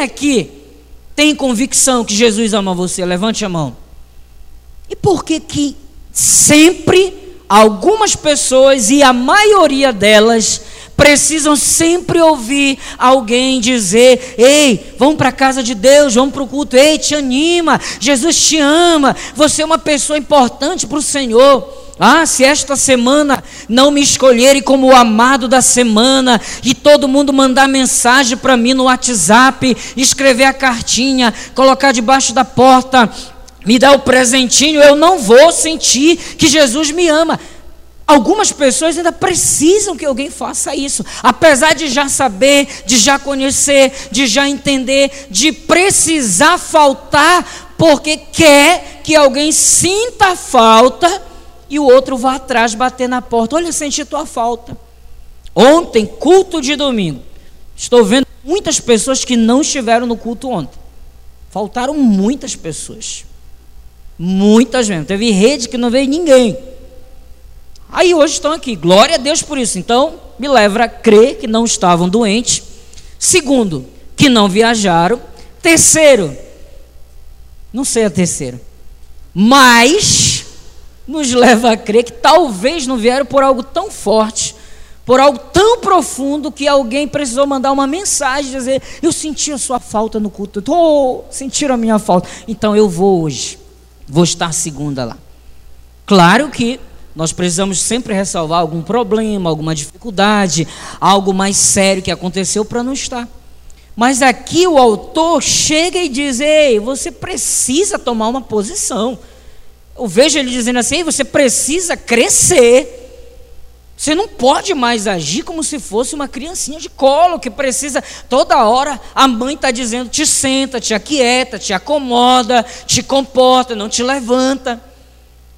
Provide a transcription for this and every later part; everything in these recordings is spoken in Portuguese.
é que tem convicção que Jesus ama você? Levante a mão. E por que que sempre algumas pessoas e a maioria delas precisam sempre ouvir alguém dizer: Ei, vamos para a casa de Deus, vamos para o culto, ei, te anima, Jesus te ama, você é uma pessoa importante para o Senhor. Ah, se esta semana não me escolherem como o amado da semana e todo mundo mandar mensagem para mim no WhatsApp, escrever a cartinha, colocar debaixo da porta, me dar o presentinho, eu não vou sentir que Jesus me ama. Algumas pessoas ainda precisam que alguém faça isso, apesar de já saber, de já conhecer, de já entender, de precisar faltar, porque quer que alguém sinta falta e o outro vá atrás bater na porta. Olha, senti tua falta. Ontem, culto de domingo. Estou vendo muitas pessoas que não estiveram no culto ontem. Faltaram muitas pessoas. Muitas mesmo. Teve rede que não veio ninguém. Aí hoje estão aqui. Glória a Deus por isso. Então, me leva a crer que não estavam doentes. Segundo, que não viajaram. Terceiro, não sei a terceira. Mas nos leva a crer que talvez não vieram por algo tão forte, por algo tão profundo que alguém precisou mandar uma mensagem dizer: "Eu senti a sua falta no culto, oh, sentiram a minha falta, então eu vou hoje, vou estar segunda lá". Claro que nós precisamos sempre ressalvar algum problema, alguma dificuldade, algo mais sério que aconteceu para não estar. Mas aqui o autor chega e diz: Ei, você precisa tomar uma posição. Eu vejo ele dizendo assim: você precisa crescer. Você não pode mais agir como se fosse uma criancinha de colo que precisa toda hora a mãe está dizendo: te senta, te aquieta, te acomoda, te comporta, não te levanta.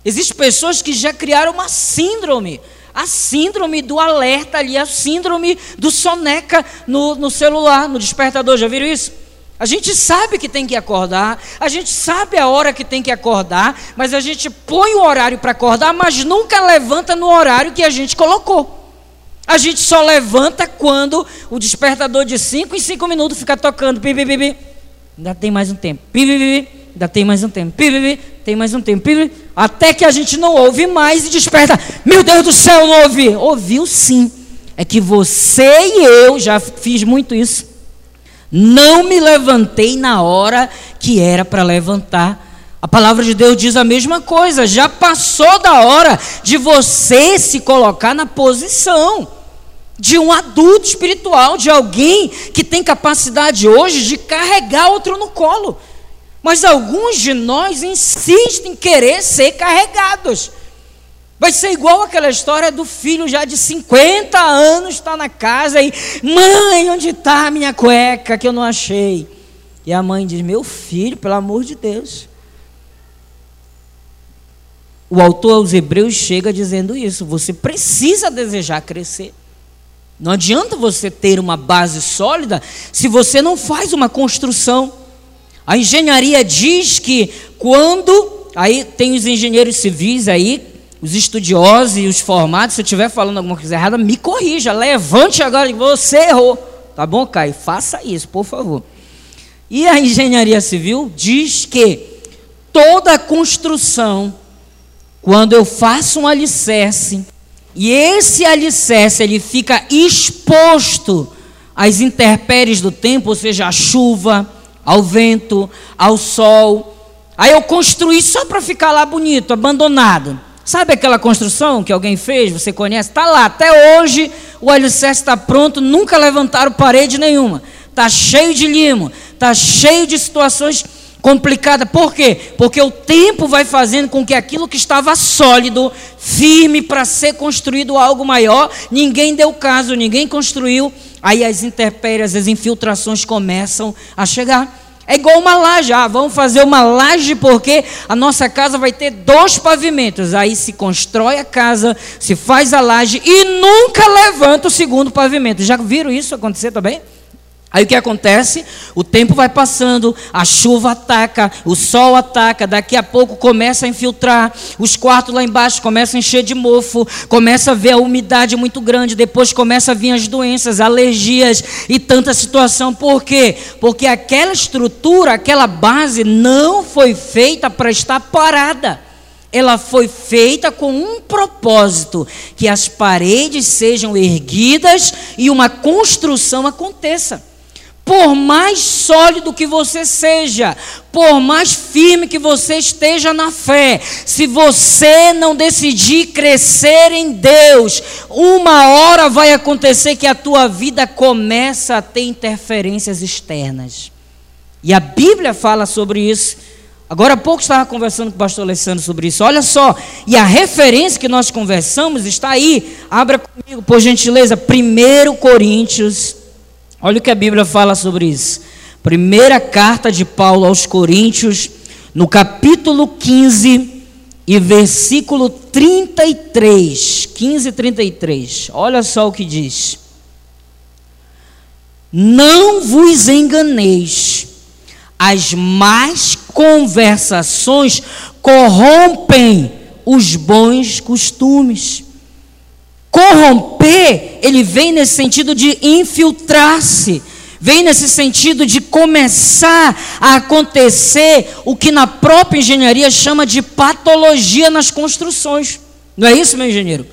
Existem pessoas que já criaram uma síndrome, a síndrome do alerta ali, a síndrome do soneca no, no celular, no despertador. Já viram isso? A gente sabe que tem que acordar, a gente sabe a hora que tem que acordar, mas a gente põe o horário para acordar, mas nunca levanta no horário que a gente colocou. A gente só levanta quando o despertador de 5 em 5 minutos fica tocando. Pi, pi, pi, pi. Ainda tem mais um tempo. Pi, pi, pi, Ainda tem mais um tempo. Pi, pi, pi. Tem mais um tempo. Pi, pi. Até que a gente não ouve mais e desperta. Meu Deus do céu, não ouvi. Ouviu sim. É que você e eu, já fiz muito isso não me levantei na hora que era para levantar. A palavra de Deus diz a mesma coisa. Já passou da hora de você se colocar na posição de um adulto espiritual, de alguém que tem capacidade hoje de carregar outro no colo. Mas alguns de nós insistem em querer ser carregados. Vai ser igual aquela história do filho já de 50 anos está na casa e mãe, onde está a minha cueca que eu não achei? E a mãe diz: Meu filho, pelo amor de Deus. O autor aos Hebreus chega dizendo isso. Você precisa desejar crescer. Não adianta você ter uma base sólida se você não faz uma construção. A engenharia diz que quando aí tem os engenheiros civis aí os estudiosos e os formados, se eu estiver falando alguma coisa errada, me corrija, levante agora você errou. Tá bom, Caio? Faça isso, por favor. E a engenharia civil diz que toda construção, quando eu faço um alicerce, e esse alicerce ele fica exposto às intempéries do tempo, ou seja, à chuva, ao vento, ao sol. Aí eu construí só para ficar lá bonito, abandonado. Sabe aquela construção que alguém fez, você conhece? Está lá, até hoje o alicerce está pronto, nunca levantaram parede nenhuma. Está cheio de limo, está cheio de situações complicadas. Por quê? Porque o tempo vai fazendo com que aquilo que estava sólido, firme para ser construído algo maior, ninguém deu caso, ninguém construiu. Aí as intempéries, as infiltrações começam a chegar. É igual uma laje. Ah, vamos fazer uma laje porque a nossa casa vai ter dois pavimentos. Aí se constrói a casa, se faz a laje e nunca levanta o segundo pavimento. Já viram isso acontecer também? Aí o que acontece? O tempo vai passando, a chuva ataca, o sol ataca, daqui a pouco começa a infiltrar, os quartos lá embaixo começam a encher de mofo, começa a ver a umidade muito grande, depois começa a vir as doenças, alergias e tanta situação. Por quê? Porque aquela estrutura, aquela base não foi feita para estar parada ela foi feita com um propósito: que as paredes sejam erguidas e uma construção aconteça. Por mais sólido que você seja, por mais firme que você esteja na fé, se você não decidir crescer em Deus, uma hora vai acontecer que a tua vida começa a ter interferências externas. E a Bíblia fala sobre isso. Agora há pouco estava conversando com o pastor Alessandro sobre isso. Olha só, e a referência que nós conversamos está aí. Abra comigo, por gentileza, 1 Coríntios Olha o que a Bíblia fala sobre isso. Primeira carta de Paulo aos Coríntios, no capítulo 15 e versículo 33. 15 e 33. Olha só o que diz. Não vos enganeis, as más conversações corrompem os bons costumes. Corromper, ele vem nesse sentido de infiltrar-se, vem nesse sentido de começar a acontecer o que na própria engenharia chama de patologia nas construções. Não é isso, meu engenheiro?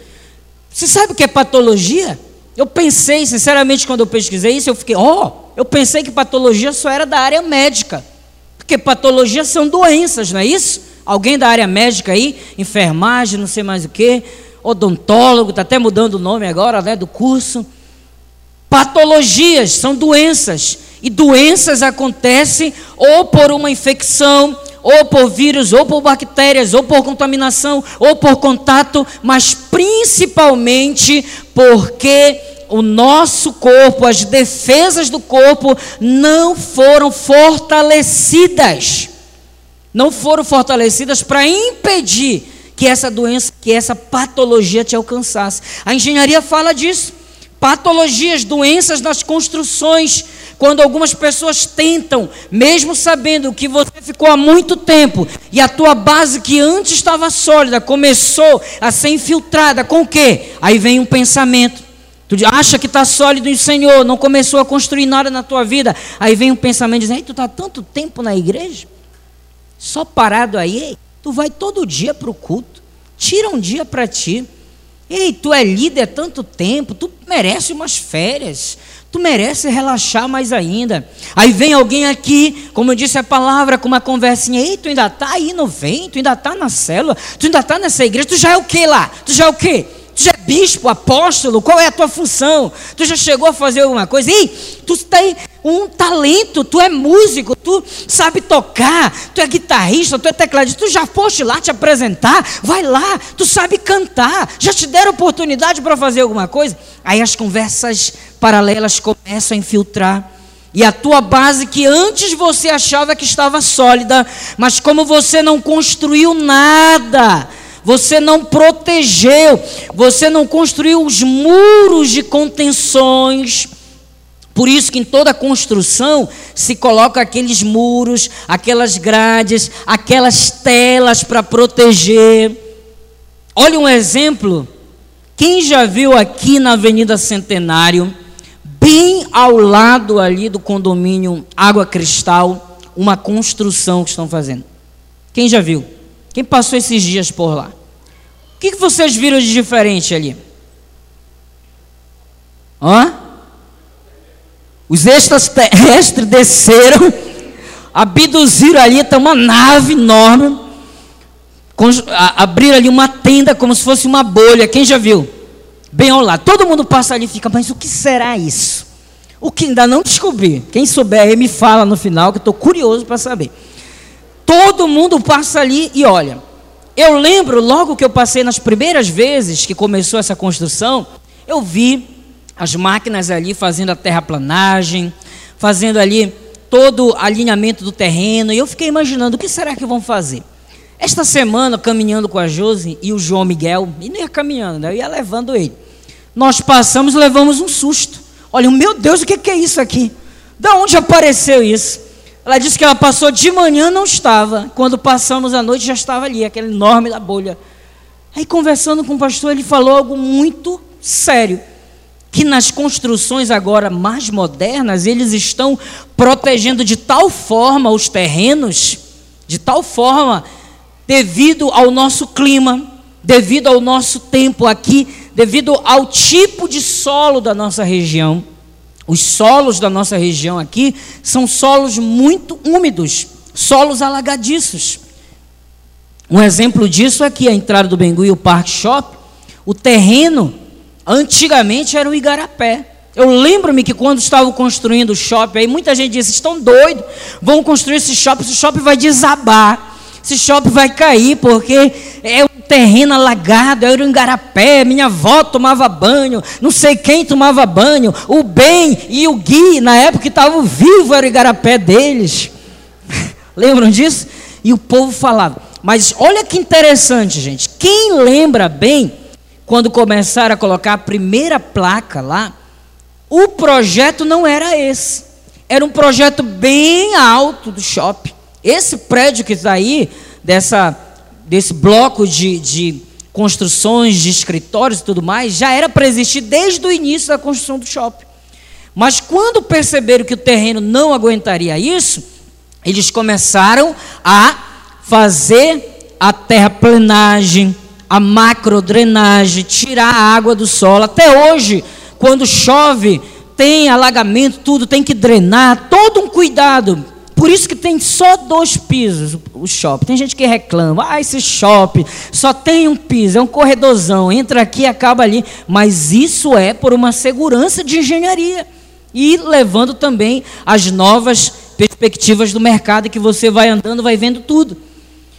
Você sabe o que é patologia? Eu pensei, sinceramente, quando eu pesquisei isso, eu fiquei, ó, oh, eu pensei que patologia só era da área médica. Porque patologia são doenças, não é isso? Alguém da área médica aí, enfermagem, não sei mais o que odontólogo, está até mudando o nome agora, né, do curso. Patologias são doenças, e doenças acontecem ou por uma infecção, ou por vírus, ou por bactérias, ou por contaminação, ou por contato, mas principalmente porque o nosso corpo, as defesas do corpo não foram fortalecidas. Não foram fortalecidas para impedir que essa doença, que essa patologia te alcançasse. A engenharia fala disso. Patologias, doenças nas construções, quando algumas pessoas tentam, mesmo sabendo que você ficou há muito tempo e a tua base que antes estava sólida começou a ser infiltrada com o quê? Aí vem um pensamento. Tu acha que está sólido em Senhor, não começou a construir nada na tua vida. Aí vem um pensamento dizendo: Tu está tanto tempo na igreja, só parado aí. Tu vai todo dia para o culto. Tira um dia para ti. Ei, tu é líder tanto tempo, tu merece umas férias, tu merece relaxar mais ainda. Aí vem alguém aqui, como eu disse a palavra, com uma conversinha, ei, tu ainda está aí no vento, tu ainda está na célula, tu ainda está nessa igreja, tu já é o que lá? Tu já é o que? Bispo, apóstolo? Qual é a tua função? Tu já chegou a fazer alguma coisa? Ei, tu tem um talento, tu é músico, tu sabe tocar, tu é guitarrista, tu é tecladista, tu já foste lá te apresentar, vai lá, tu sabe cantar, já te deram oportunidade para fazer alguma coisa? Aí as conversas paralelas começam a infiltrar. E a tua base que antes você achava que estava sólida, mas como você não construiu nada, você não protegeu, você não construiu os muros de contenções. Por isso que em toda construção se coloca aqueles muros, aquelas grades, aquelas telas para proteger. Olha um exemplo. Quem já viu aqui na Avenida Centenário, bem ao lado ali do condomínio Água Cristal, uma construção que estão fazendo? Quem já viu? Quem passou esses dias por lá? O que, vocês viram de diferente ali? Hã? Os extraterrestres desceram, abduziram ali, tem uma nave enorme, abriram ali uma tenda como se fosse uma bolha. Quem já viu? Bem ao lado. Todo mundo passa ali e fica, mas o que será isso? O que ainda não descobri. Quem souber aí me fala no final, que eu estou curioso para saber. Todo mundo passa ali e olha. Eu lembro, logo que eu passei nas primeiras vezes que começou essa construção, eu vi as máquinas ali fazendo a terraplanagem, fazendo ali todo o alinhamento do terreno, e eu fiquei imaginando o que será que vão fazer. Esta semana, caminhando com a Josi e o João Miguel, e nem ia caminhando, né? eu ia levando ele. Nós passamos e levamos um susto. Olha, meu Deus, o que é isso aqui? Da onde apareceu isso? Ela disse que ela passou de manhã, não estava. Quando passamos a noite, já estava ali, aquele enorme da bolha. Aí, conversando com o pastor, ele falou algo muito sério. Que nas construções agora mais modernas, eles estão protegendo de tal forma os terrenos, de tal forma, devido ao nosso clima, devido ao nosso tempo aqui, devido ao tipo de solo da nossa região. Os solos da nossa região aqui são solos muito úmidos, solos alagadiços. Um exemplo disso é que a entrada do Bengu e o Parque Shop, o terreno antigamente era um igarapé. Eu lembro-me que quando estavam construindo o shopping, aí muita gente disse: estão doidos, vão construir esse shopping, esse shopping vai desabar, esse shopping vai cair, porque é um terreno alagado, era um igarapé, minha avó tomava banho, não sei quem tomava banho, o Ben e o Gui, na época que estavam vivos, era o igarapé deles. Lembram disso? E o povo falava. Mas olha que interessante, gente. Quem lembra bem, quando começaram a colocar a primeira placa lá, o projeto não era esse. Era um projeto bem alto do shopping. Esse prédio que está aí, dessa, desse bloco de, de construções, de escritórios e tudo mais, já era para existir desde o início da construção do shopping. Mas quando perceberam que o terreno não aguentaria isso, eles começaram a fazer a terraplenagem, a macrodrenagem, tirar a água do solo. Até hoje, quando chove, tem alagamento, tudo tem que drenar, todo um cuidado. Por isso que tem só dois pisos o shopping. Tem gente que reclama, ah, esse shopping só tem um piso, é um corredorzão, entra aqui e acaba ali. Mas isso é por uma segurança de engenharia. E levando também as novas perspectivas do mercado que você vai andando, vai vendo tudo.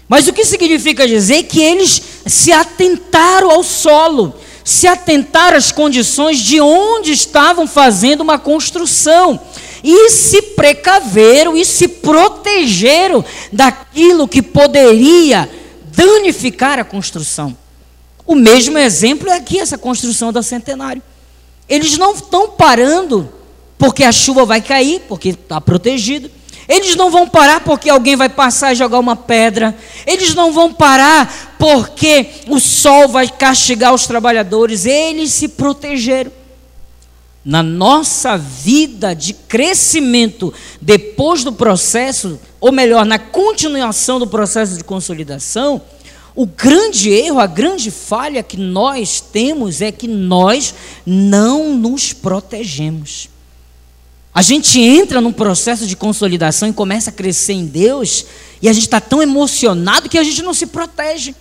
Mas o que significa dizer que eles se atentaram ao solo, se atentaram às condições de onde estavam fazendo uma construção e se precaveram e se protegeram daquilo que poderia danificar a construção. O mesmo exemplo é aqui essa construção da Centenário. Eles não estão parando porque a chuva vai cair, porque está protegido. Eles não vão parar porque alguém vai passar e jogar uma pedra. Eles não vão parar porque o sol vai castigar os trabalhadores. Eles se protegeram. Na nossa vida de crescimento, depois do processo, ou melhor, na continuação do processo de consolidação, o grande erro, a grande falha que nós temos é que nós não nos protegemos. A gente entra num processo de consolidação e começa a crescer em Deus, e a gente está tão emocionado que a gente não se protege.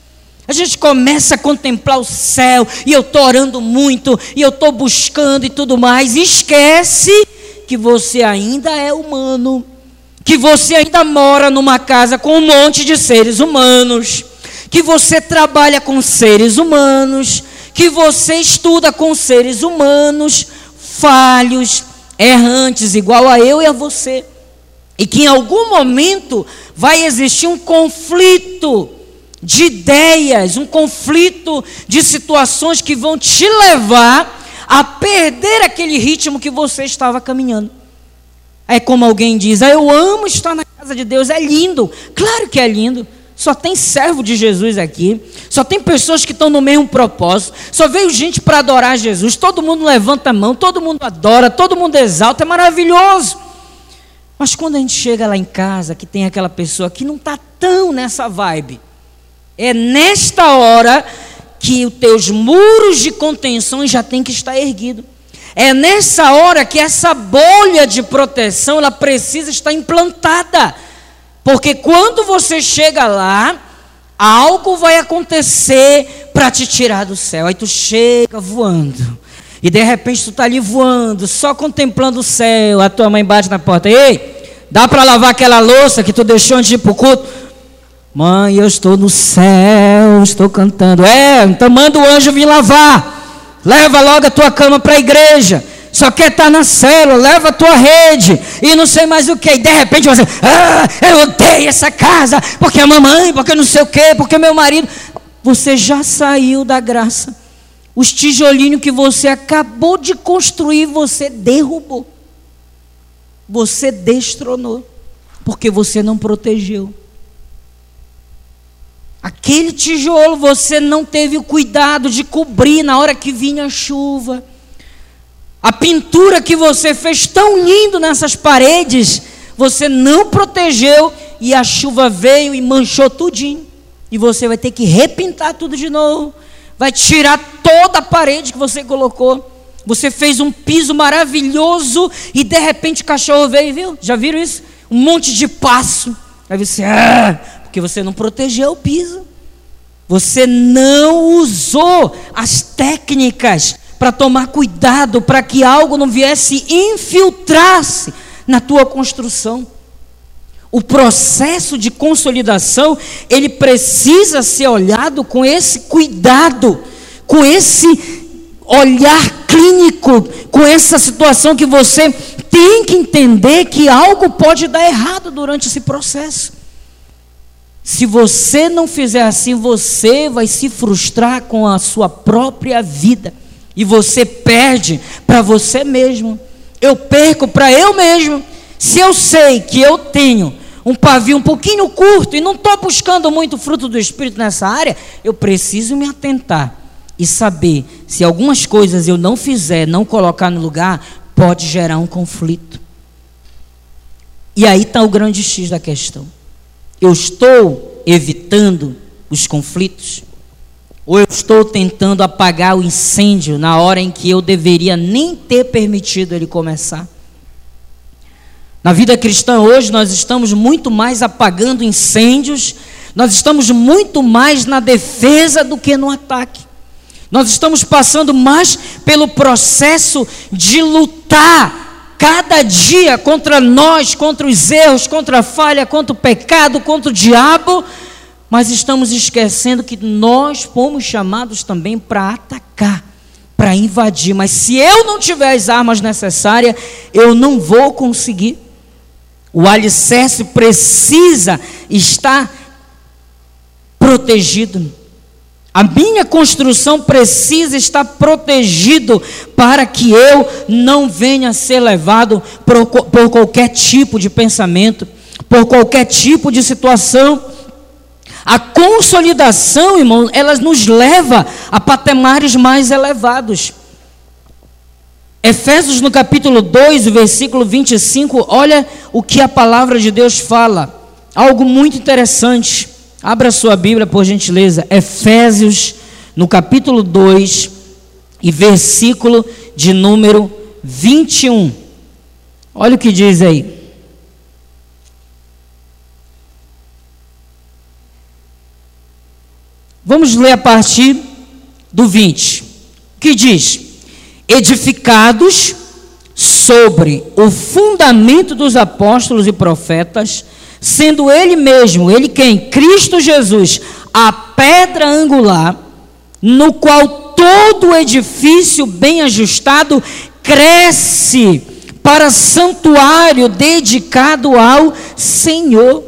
A gente começa a contemplar o céu, e eu estou orando muito, e eu estou buscando e tudo mais, e esquece que você ainda é humano, que você ainda mora numa casa com um monte de seres humanos, que você trabalha com seres humanos, que você estuda com seres humanos falhos, errantes, igual a eu e a você. E que em algum momento vai existir um conflito de ideias, um conflito de situações que vão te levar a perder aquele ritmo que você estava caminhando. É como alguém diz: ah, Eu amo estar na casa de Deus, é lindo. Claro que é lindo. Só tem servo de Jesus aqui. Só tem pessoas que estão no mesmo propósito. Só veio gente para adorar Jesus. Todo mundo levanta a mão, todo mundo adora, todo mundo exalta. É maravilhoso. Mas quando a gente chega lá em casa, que tem aquela pessoa que não está tão nessa vibe, é nesta hora que os teus muros de contenção já tem que estar erguido. É nessa hora que essa bolha de proteção ela precisa estar implantada. Porque quando você chega lá, algo vai acontecer para te tirar do céu. Aí tu chega voando. E de repente tu está ali voando, só contemplando o céu. A tua mãe bate na porta. Ei, dá para lavar aquela louça que tu deixou antes de ir para o culto? Mãe, eu estou no céu, estou cantando. É, então manda o anjo vir lavar. Leva logo a tua cama para a igreja só quer estar na célula, leva a tua rede e não sei mais o que. E de repente você, ah, eu odeio essa casa, porque a mamãe, porque não sei o que, porque meu marido. Você já saiu da graça. Os tijolinhos que você acabou de construir, você derrubou. você destronou, porque você não protegeu. Aquele tijolo você não teve o cuidado de cobrir na hora que vinha a chuva. A pintura que você fez tão lindo nessas paredes, você não protegeu e a chuva veio e manchou tudinho. E você vai ter que repintar tudo de novo. Vai tirar toda a parede que você colocou. Você fez um piso maravilhoso e de repente o cachorro veio, viu? Já viram isso? Um monte de passo. Aí você, ah, porque você não protegeu o piso. Você não usou as técnicas para tomar cuidado para que algo não viesse infiltrar-se na tua construção. O processo de consolidação, ele precisa ser olhado com esse cuidado, com esse olhar clínico, com essa situação que você tem que entender que algo pode dar errado durante esse processo. Se você não fizer assim, você vai se frustrar com a sua própria vida. E você perde para você mesmo. Eu perco para eu mesmo. Se eu sei que eu tenho um pavio um pouquinho curto e não estou buscando muito fruto do Espírito nessa área, eu preciso me atentar e saber se algumas coisas eu não fizer, não colocar no lugar, pode gerar um conflito. E aí está o grande X da questão. Eu estou evitando os conflitos? Ou eu estou tentando apagar o incêndio na hora em que eu deveria nem ter permitido ele começar? Na vida cristã hoje nós estamos muito mais apagando incêndios, nós estamos muito mais na defesa do que no ataque. Nós estamos passando mais pelo processo de lutar cada dia contra nós, contra os erros, contra a falha, contra o pecado, contra o diabo, mas estamos esquecendo que nós fomos chamados também para atacar, para invadir. Mas se eu não tiver as armas necessárias, eu não vou conseguir. O alicerce precisa estar protegido. A minha construção precisa estar protegido para que eu não venha ser levado por, por qualquer tipo de pensamento, por qualquer tipo de situação. A consolidação, irmão, ela nos leva a patamares mais elevados. Efésios no capítulo 2, versículo 25, olha o que a palavra de Deus fala. Algo muito interessante. Abra sua Bíblia, por gentileza, Efésios, no capítulo 2, e versículo de número 21. Olha o que diz aí. Vamos ler a partir do 20, que diz: Edificados sobre o fundamento dos apóstolos e profetas, sendo Ele mesmo, Ele quem? Cristo Jesus, a pedra angular, no qual todo edifício bem ajustado cresce para santuário dedicado ao Senhor.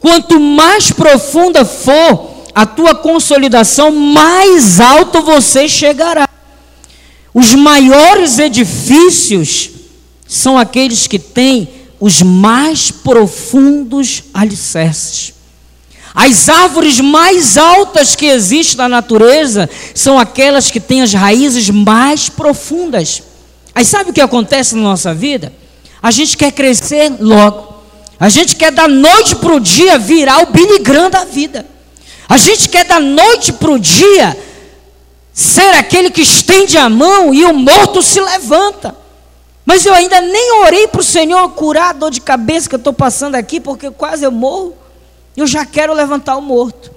Quanto mais profunda for a tua consolidação, mais alto você chegará. Os maiores edifícios são aqueles que têm os mais profundos alicerces. As árvores mais altas que existem na natureza são aquelas que têm as raízes mais profundas. Aí sabe o que acontece na nossa vida? A gente quer crescer logo. A gente quer da noite para o dia virar o Billy da vida. A gente quer da noite para o dia ser aquele que estende a mão e o morto se levanta. Mas eu ainda nem orei para o Senhor curar a dor de cabeça que eu estou passando aqui, porque quase eu morro. Eu já quero levantar o morto.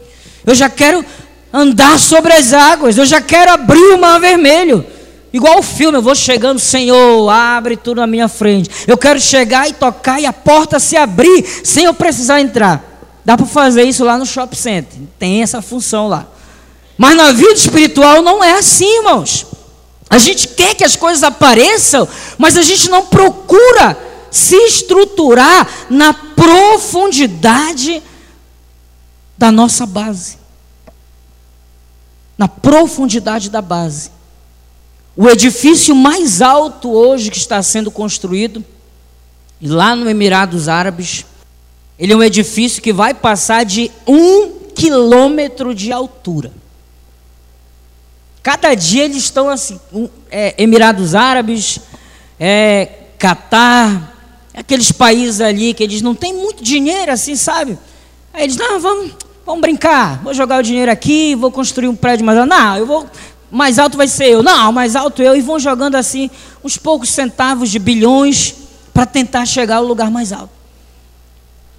Eu já quero andar sobre as águas. Eu já quero abrir o mar vermelho. Igual o filme, eu vou chegando, Senhor, abre tudo na minha frente. Eu quero chegar e tocar e a porta se abrir sem eu precisar entrar. Dá para fazer isso lá no shopping center. Tem essa função lá. Mas na vida espiritual não é assim, irmãos. A gente quer que as coisas apareçam, mas a gente não procura se estruturar na profundidade da nossa base. Na profundidade da base. O edifício mais alto hoje que está sendo construído lá no Emirados Árabes, ele é um edifício que vai passar de um quilômetro de altura. Cada dia eles estão assim, um, é, Emirados Árabes, é, Catar, aqueles países ali que eles não têm muito dinheiro assim, sabe? Aí eles, não, vamos, vamos brincar, vou jogar o dinheiro aqui, vou construir um prédio mais alto. Não, eu vou, mais alto vai ser eu. Não, mais alto eu. E vão jogando assim uns poucos centavos de bilhões para tentar chegar ao lugar mais alto.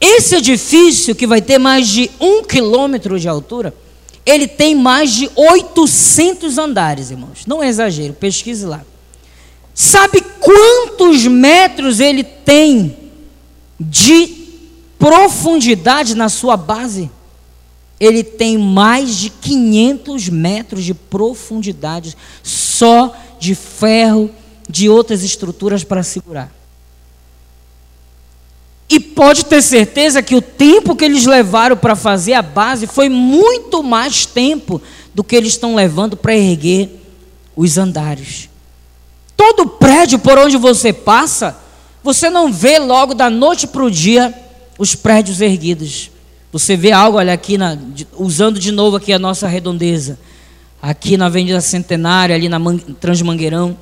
Esse edifício, que vai ter mais de um quilômetro de altura, ele tem mais de 800 andares, irmãos. Não é exagero, pesquise lá. Sabe quantos metros ele tem de profundidade na sua base? Ele tem mais de 500 metros de profundidade, só de ferro, de outras estruturas para segurar. E pode ter certeza que o tempo que eles levaram para fazer a base foi muito mais tempo do que eles estão levando para erguer os andares. Todo prédio por onde você passa, você não vê logo da noite para o dia os prédios erguidos. Você vê algo, olha aqui, na, usando de novo aqui a nossa redondeza. Aqui na Avenida Centenária, ali na Transmangueirão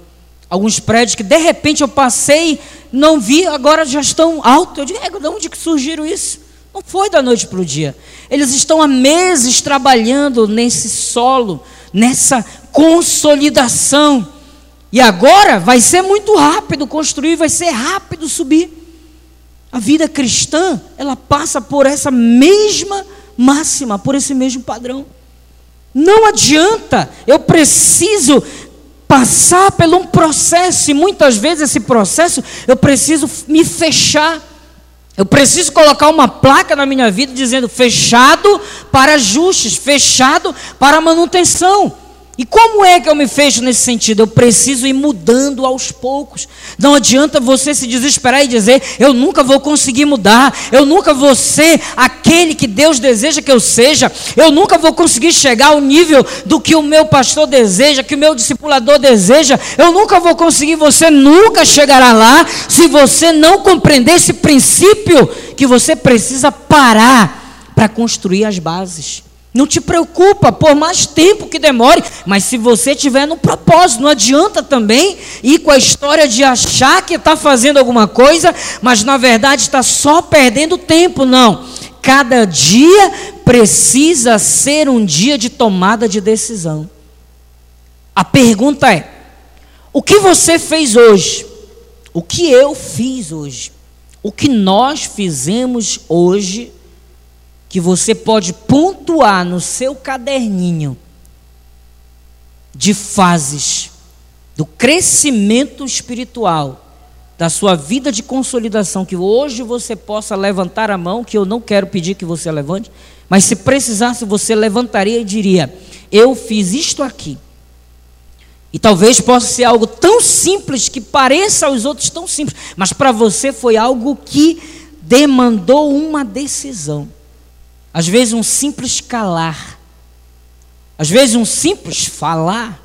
alguns prédios que de repente eu passei, não vi, agora já estão altos. Eu digo, é, de onde que surgiram isso? Não foi da noite para o dia. Eles estão há meses trabalhando nesse solo, nessa consolidação. E agora vai ser muito rápido construir, vai ser rápido subir. A vida cristã, ela passa por essa mesma máxima, por esse mesmo padrão. Não adianta, eu preciso passar por um processo, e muitas vezes esse processo eu preciso me fechar. Eu preciso colocar uma placa na minha vida dizendo fechado para ajustes, fechado para manutenção. E como é que eu me fecho nesse sentido? Eu preciso ir mudando aos poucos. Não adianta você se desesperar e dizer: eu nunca vou conseguir mudar, eu nunca vou ser aquele que Deus deseja que eu seja, eu nunca vou conseguir chegar ao nível do que o meu pastor deseja, que o meu discipulador deseja, eu nunca vou conseguir. Você nunca chegará lá se você não compreender esse princípio que você precisa parar para construir as bases. Não te preocupa, por mais tempo que demore, mas se você tiver no propósito, não adianta também ir com a história de achar que está fazendo alguma coisa, mas na verdade está só perdendo tempo, não. Cada dia precisa ser um dia de tomada de decisão. A pergunta é: o que você fez hoje? O que eu fiz hoje? O que nós fizemos hoje? Que você pode pontuar no seu caderninho de fases do crescimento espiritual, da sua vida de consolidação, que hoje você possa levantar a mão, que eu não quero pedir que você levante, mas se precisasse, você levantaria e diria: Eu fiz isto aqui. E talvez possa ser algo tão simples que pareça aos outros tão simples, mas para você foi algo que demandou uma decisão. Às vezes um simples calar, às vezes um simples falar,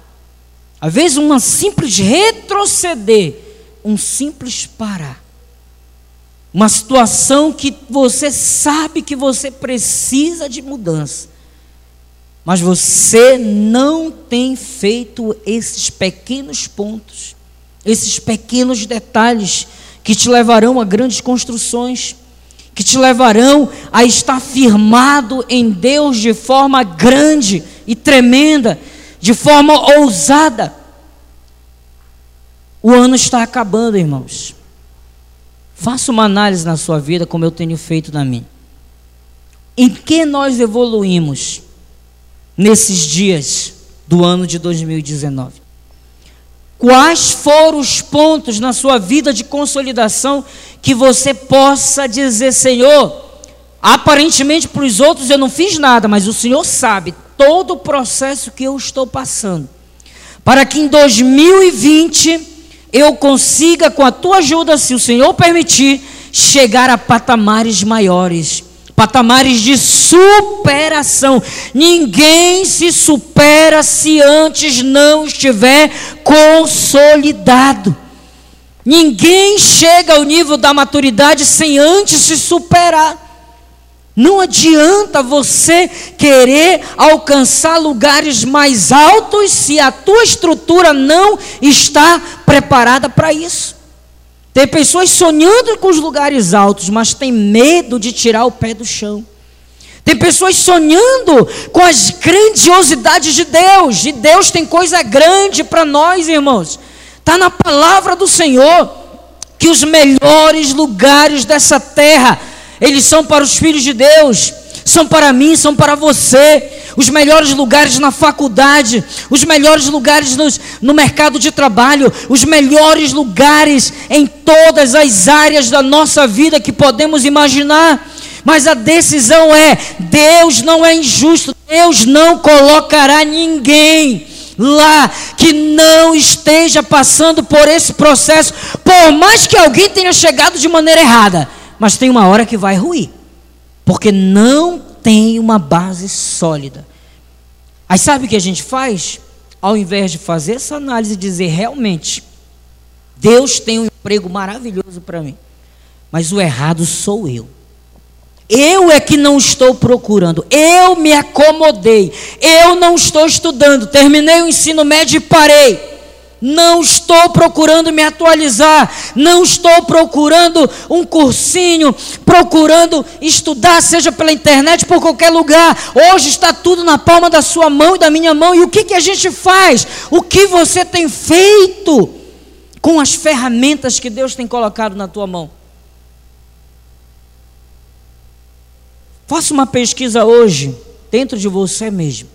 às vezes uma simples retroceder, um simples parar. Uma situação que você sabe que você precisa de mudança, mas você não tem feito esses pequenos pontos, esses pequenos detalhes que te levarão a grandes construções que te levarão a estar firmado em Deus de forma grande e tremenda, de forma ousada. O ano está acabando, irmãos. Faça uma análise na sua vida, como eu tenho feito na minha. Em que nós evoluímos nesses dias do ano de 2019? Quais foram os pontos na sua vida de consolidação que você possa dizer, Senhor, aparentemente para os outros eu não fiz nada, mas o Senhor sabe todo o processo que eu estou passando. Para que em 2020 eu consiga, com a tua ajuda, se o Senhor permitir, chegar a patamares maiores patamares de superação. Ninguém se supera se antes não estiver consolidado. Ninguém chega ao nível da maturidade sem antes se superar. Não adianta você querer alcançar lugares mais altos se a tua estrutura não está preparada para isso. Tem pessoas sonhando com os lugares altos, mas tem medo de tirar o pé do chão. Tem pessoas sonhando com as grandiosidades de Deus, e Deus tem coisa grande para nós, irmãos. Está na palavra do Senhor que os melhores lugares dessa terra, eles são para os filhos de Deus, são para mim, são para você. Os melhores lugares na faculdade, os melhores lugares nos, no mercado de trabalho, os melhores lugares em todas as áreas da nossa vida que podemos imaginar. Mas a decisão é: Deus não é injusto, Deus não colocará ninguém lá que não esteja passando por esse processo, por mais que alguém tenha chegado de maneira errada, mas tem uma hora que vai ruir, porque não tem uma base sólida. Aí sabe o que a gente faz? Ao invés de fazer essa análise e dizer realmente, Deus tem um emprego maravilhoso para mim, mas o errado sou eu. Eu é que não estou procurando, eu me acomodei, eu não estou estudando, terminei o ensino médio e parei. Não estou procurando me atualizar, não estou procurando um cursinho, procurando estudar, seja pela internet, por qualquer lugar. Hoje está tudo na palma da sua mão e da minha mão. E o que, que a gente faz? O que você tem feito com as ferramentas que Deus tem colocado na tua mão? Faça uma pesquisa hoje, dentro de você mesmo.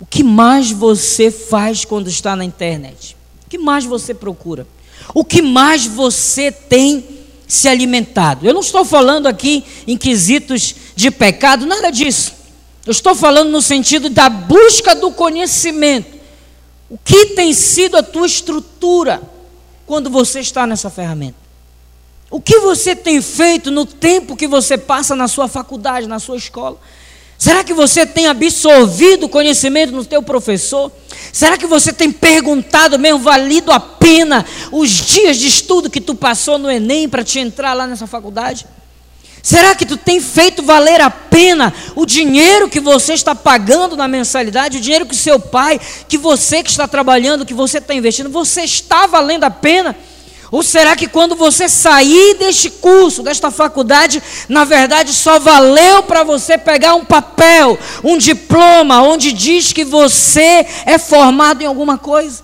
O que mais você faz quando está na internet? O que mais você procura? O que mais você tem se alimentado? Eu não estou falando aqui em quesitos de pecado, nada disso. Eu estou falando no sentido da busca do conhecimento. O que tem sido a tua estrutura quando você está nessa ferramenta? O que você tem feito no tempo que você passa na sua faculdade, na sua escola? Será que você tem absorvido conhecimento no teu professor? Será que você tem perguntado mesmo, valido a pena os dias de estudo que tu passou no Enem para te entrar lá nessa faculdade? Será que tu tem feito valer a pena o dinheiro que você está pagando na mensalidade, o dinheiro que seu pai, que você que está trabalhando, que você está investindo, você está valendo a pena? Ou será que quando você sair deste curso, desta faculdade, na verdade só valeu para você pegar um papel, um diploma, onde diz que você é formado em alguma coisa?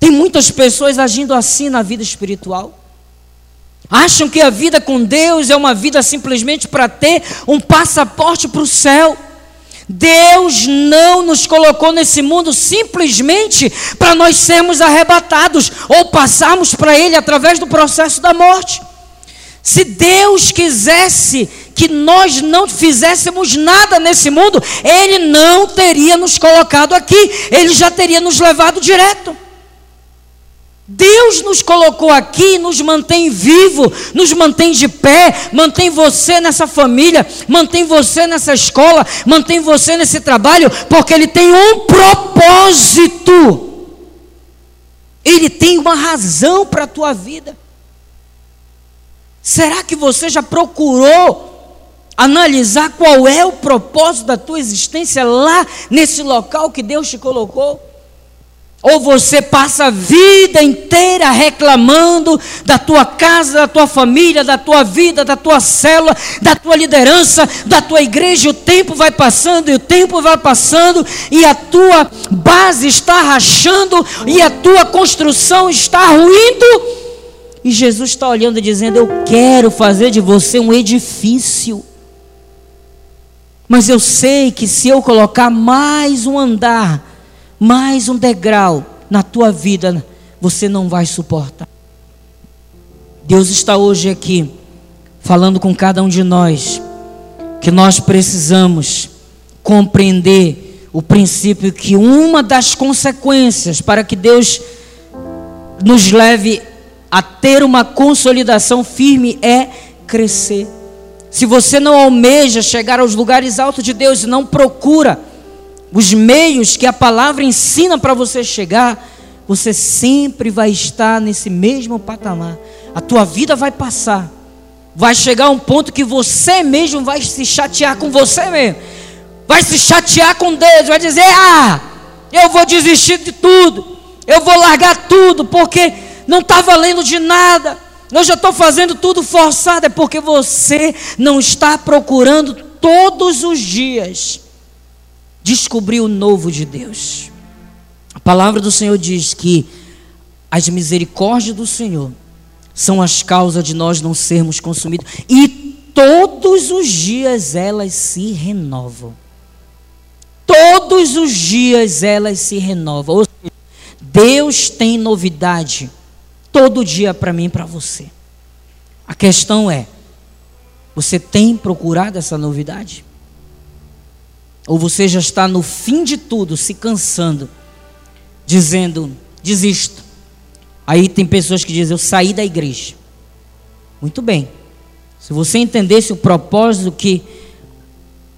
Tem muitas pessoas agindo assim na vida espiritual. Acham que a vida com Deus é uma vida simplesmente para ter um passaporte para o céu. Deus não nos colocou nesse mundo simplesmente para nós sermos arrebatados ou passarmos para Ele através do processo da morte. Se Deus quisesse que nós não fizéssemos nada nesse mundo, Ele não teria nos colocado aqui, Ele já teria nos levado direto. Deus nos colocou aqui, nos mantém vivo, nos mantém de pé, mantém você nessa família, mantém você nessa escola, mantém você nesse trabalho, porque Ele tem um propósito. Ele tem uma razão para a tua vida. Será que você já procurou analisar qual é o propósito da tua existência lá nesse local que Deus te colocou? Ou você passa a vida inteira reclamando da tua casa, da tua família, da tua vida, da tua célula, da tua liderança, da tua igreja, o tempo vai passando e o tempo vai passando e a tua base está rachando e a tua construção está ruindo. E Jesus está olhando e dizendo: Eu quero fazer de você um edifício. Mas eu sei que se eu colocar mais um andar, mais um degrau na tua vida você não vai suportar. Deus está hoje aqui falando com cada um de nós que nós precisamos compreender o princípio que uma das consequências para que Deus nos leve a ter uma consolidação firme é crescer. Se você não almeja chegar aos lugares altos de Deus e não procura os meios que a palavra ensina para você chegar, você sempre vai estar nesse mesmo patamar. A tua vida vai passar. Vai chegar um ponto que você mesmo vai se chatear com você mesmo. Vai se chatear com Deus, vai dizer: "Ah, eu vou desistir de tudo. Eu vou largar tudo porque não está valendo de nada. Eu já estou fazendo tudo forçado, é porque você não está procurando todos os dias descobrir o novo de Deus. A palavra do Senhor diz que as misericórdias do Senhor são as causas de nós não sermos consumidos, e todos os dias elas se renovam. Todos os dias elas se renovam. Ou seja, Deus tem novidade todo dia para mim e para você. A questão é: você tem procurado essa novidade? Ou você já está no fim de tudo, se cansando, dizendo, desisto. Aí tem pessoas que dizem, eu saí da igreja. Muito bem. Se você entendesse o propósito que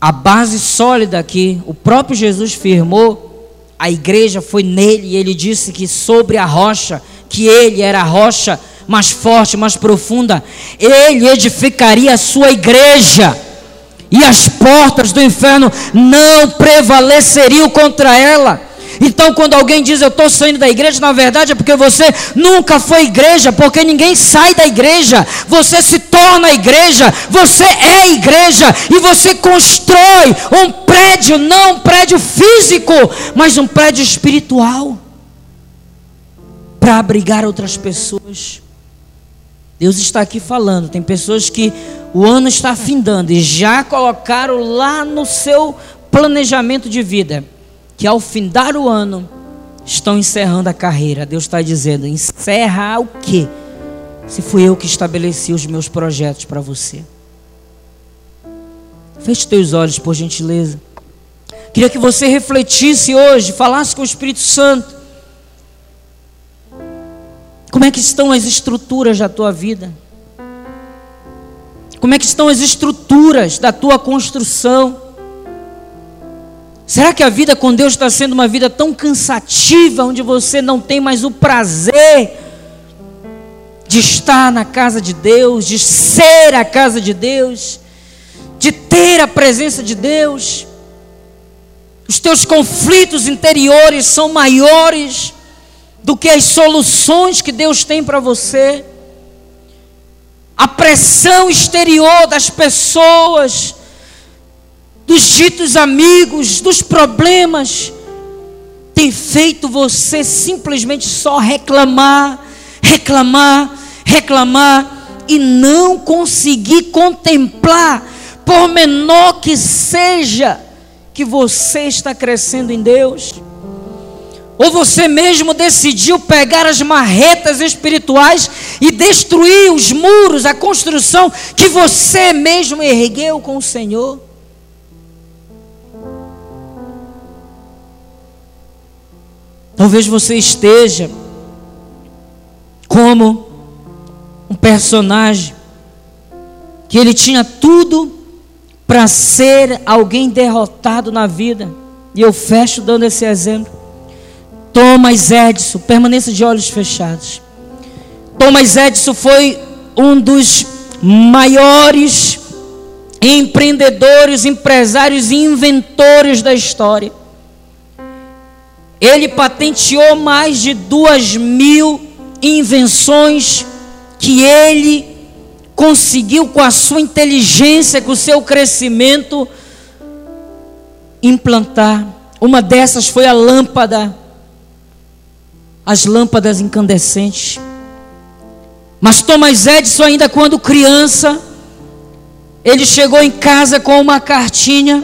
a base sólida que o próprio Jesus firmou, a igreja foi nele e ele disse que sobre a rocha, que ele era a rocha mais forte, mais profunda, ele edificaria a sua igreja e as portas do inferno não prevaleceriam contra ela. Então, quando alguém diz eu estou saindo da igreja, na verdade é porque você nunca foi igreja, porque ninguém sai da igreja, você se torna igreja, você é igreja e você constrói um prédio, não um prédio físico, mas um prédio espiritual para abrigar outras pessoas. Deus está aqui falando, tem pessoas que o ano está findando e já colocaram lá no seu planejamento de vida que ao findar o ano estão encerrando a carreira. Deus está dizendo: encerra o quê? Se fui eu que estabeleci os meus projetos para você. Feche teus olhos, por gentileza. Queria que você refletisse hoje, falasse com o Espírito Santo. Como é que estão as estruturas da tua vida? Como é que estão as estruturas da tua construção? Será que a vida com Deus está sendo uma vida tão cansativa, onde você não tem mais o prazer de estar na casa de Deus, de ser a casa de Deus, de ter a presença de Deus? Os teus conflitos interiores são maiores do que as soluções que Deus tem para você. A pressão exterior das pessoas, dos ditos amigos, dos problemas, tem feito você simplesmente só reclamar, reclamar, reclamar e não conseguir contemplar, por menor que seja, que você está crescendo em Deus. Ou você mesmo decidiu pegar as marretas espirituais e destruir os muros, a construção que você mesmo ergueu com o Senhor? Talvez você esteja como um personagem que ele tinha tudo para ser alguém derrotado na vida. E eu fecho dando esse exemplo. Thomas Edison, permaneça de olhos fechados. Thomas Edison foi um dos maiores empreendedores, empresários e inventores da história. Ele patenteou mais de duas mil invenções que ele conseguiu com a sua inteligência, com o seu crescimento, implantar. Uma dessas foi a lâmpada, as lâmpadas incandescentes. Mas Thomas Edison, ainda quando criança, ele chegou em casa com uma cartinha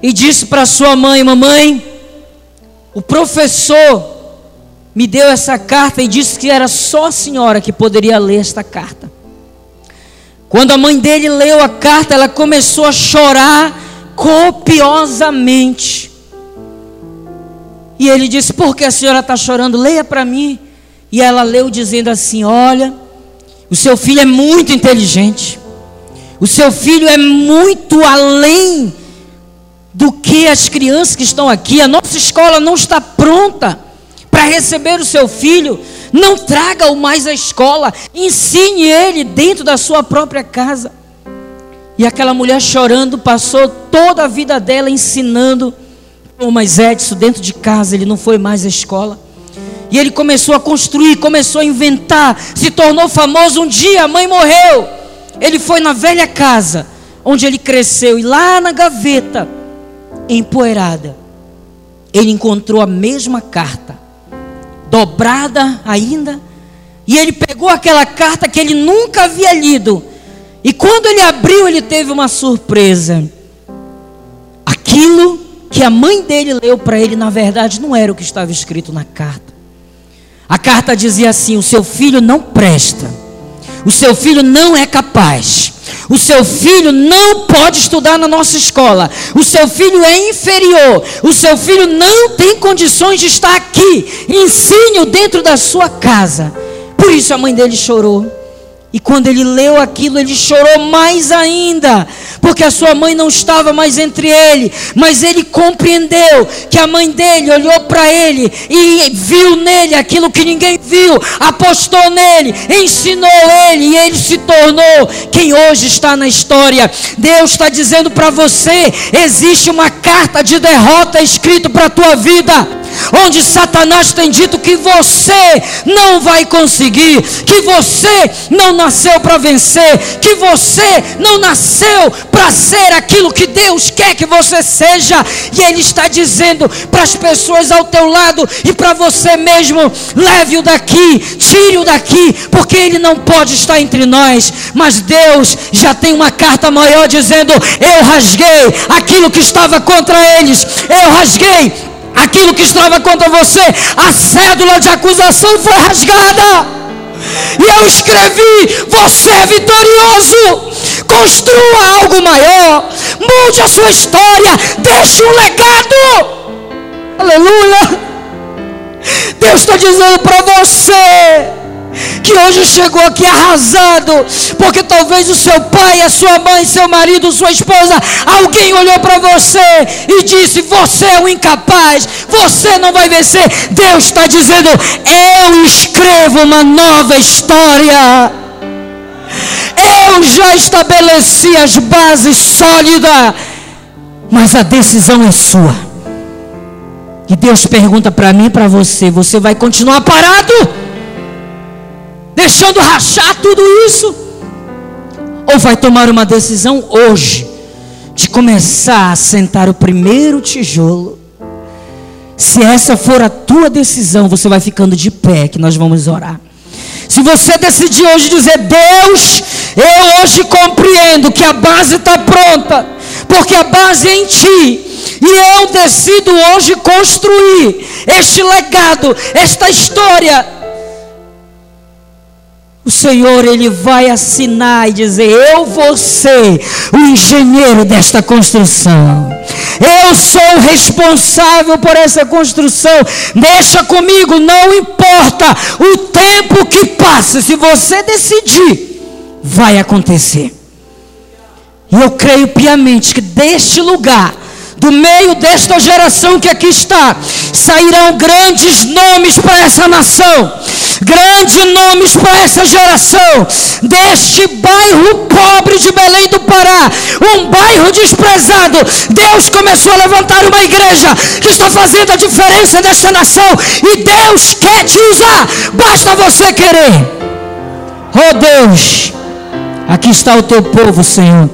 e disse para sua mãe: Mamãe, o professor me deu essa carta e disse que era só a senhora que poderia ler esta carta. Quando a mãe dele leu a carta, ela começou a chorar copiosamente. E ele disse: Por que a senhora está chorando? Leia para mim. E ela leu dizendo assim: Olha, o seu filho é muito inteligente. O seu filho é muito além do que as crianças que estão aqui. A nossa escola não está pronta para receber o seu filho, não traga-o mais à escola, ensine ele dentro da sua própria casa. E aquela mulher chorando passou toda a vida dela ensinando. Oh, mas Edson, dentro de casa, ele não foi mais à escola. E ele começou a construir, começou a inventar, se tornou famoso. Um dia a mãe morreu. Ele foi na velha casa onde ele cresceu, e lá na gaveta, empoeirada, ele encontrou a mesma carta, dobrada ainda, e ele pegou aquela carta que ele nunca havia lido e quando ele abriu, ele teve uma surpresa. Aquilo que a mãe dele leu para ele, na verdade, não era o que estava escrito na carta. A carta dizia assim: O seu filho não presta, o seu filho não é capaz, o seu filho não pode estudar na nossa escola, o seu filho é inferior, o seu filho não tem condições de estar aqui. Ensine-o dentro da sua casa. Por isso a mãe dele chorou. E quando ele leu aquilo, ele chorou mais ainda, porque a sua mãe não estava mais entre ele, mas ele compreendeu que a mãe dele olhou para ele e viu nele aquilo que ninguém viu, apostou nele, ensinou ele e ele se tornou quem hoje está na história. Deus está dizendo para você: existe uma carta de derrota escrita para a tua vida onde Satanás tem dito que você não vai conseguir, que você não nasceu para vencer, que você não nasceu para ser aquilo que Deus quer que você seja, e Ele está dizendo para as pessoas ao teu lado e para você mesmo: leve-o daqui, tire-o daqui, porque ele não pode estar entre nós, mas Deus já tem uma carta maior dizendo: eu rasguei aquilo que estava contra eles, eu rasguei aquilo que estava contra você, a cédula de acusação foi rasgada. E eu escrevi: você é vitorioso. Construa algo maior. Mude a sua história. Deixe um legado. Aleluia. Deus está dizendo para você que hoje chegou aqui arrasado, porque talvez o seu pai, a sua mãe, seu marido, sua esposa, alguém olhou para você e disse: Você é um incapaz, você não vai vencer. Deus está dizendo: Eu escrevo uma nova história. Eu já estabeleci as bases sólidas, mas a decisão é sua. E Deus pergunta para mim e para você: Você vai continuar parado? Deixando rachar tudo isso? Ou vai tomar uma decisão hoje de começar a sentar o primeiro tijolo? Se essa for a tua decisão, você vai ficando de pé, que nós vamos orar. Se você decidir hoje dizer, Deus, eu hoje compreendo que a base está pronta, porque a base é em Ti, e eu decido hoje construir este legado, esta história o Senhor ele vai assinar e dizer: Eu vou ser o engenheiro desta construção. Eu sou responsável por essa construção. Deixa comigo, não importa o tempo que passe, se você decidir, vai acontecer. E eu creio piamente que deste lugar do meio desta geração que aqui está, sairão grandes nomes para essa nação, grandes nomes para essa geração, deste bairro pobre de Belém do Pará, um bairro desprezado. Deus começou a levantar uma igreja que está fazendo a diferença nesta nação, e Deus quer te usar, basta você querer. Oh Deus, aqui está o teu povo, Senhor.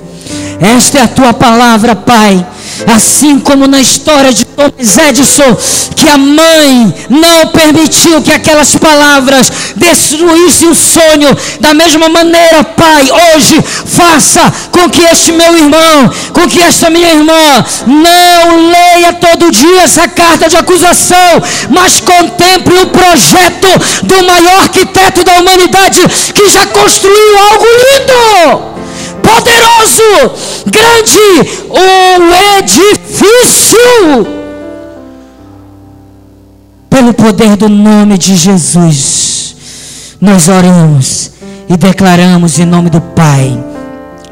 Esta é a tua palavra, Pai. Assim como na história de Thomas Edison, que a mãe não permitiu que aquelas palavras destruíssem o sonho, da mesma maneira, Pai, hoje faça com que este meu irmão, com que esta minha irmã, não leia todo dia essa carta de acusação, mas contemple o projeto do maior arquiteto da humanidade que já construiu algo lindo poderoso, grande, um edifício. Pelo poder do nome de Jesus, nós oramos e declaramos em nome do Pai,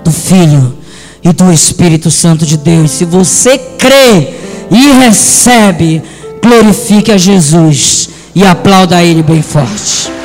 do Filho e do Espírito Santo de Deus. Se você crê e recebe, glorifique a Jesus e aplauda Ele bem forte.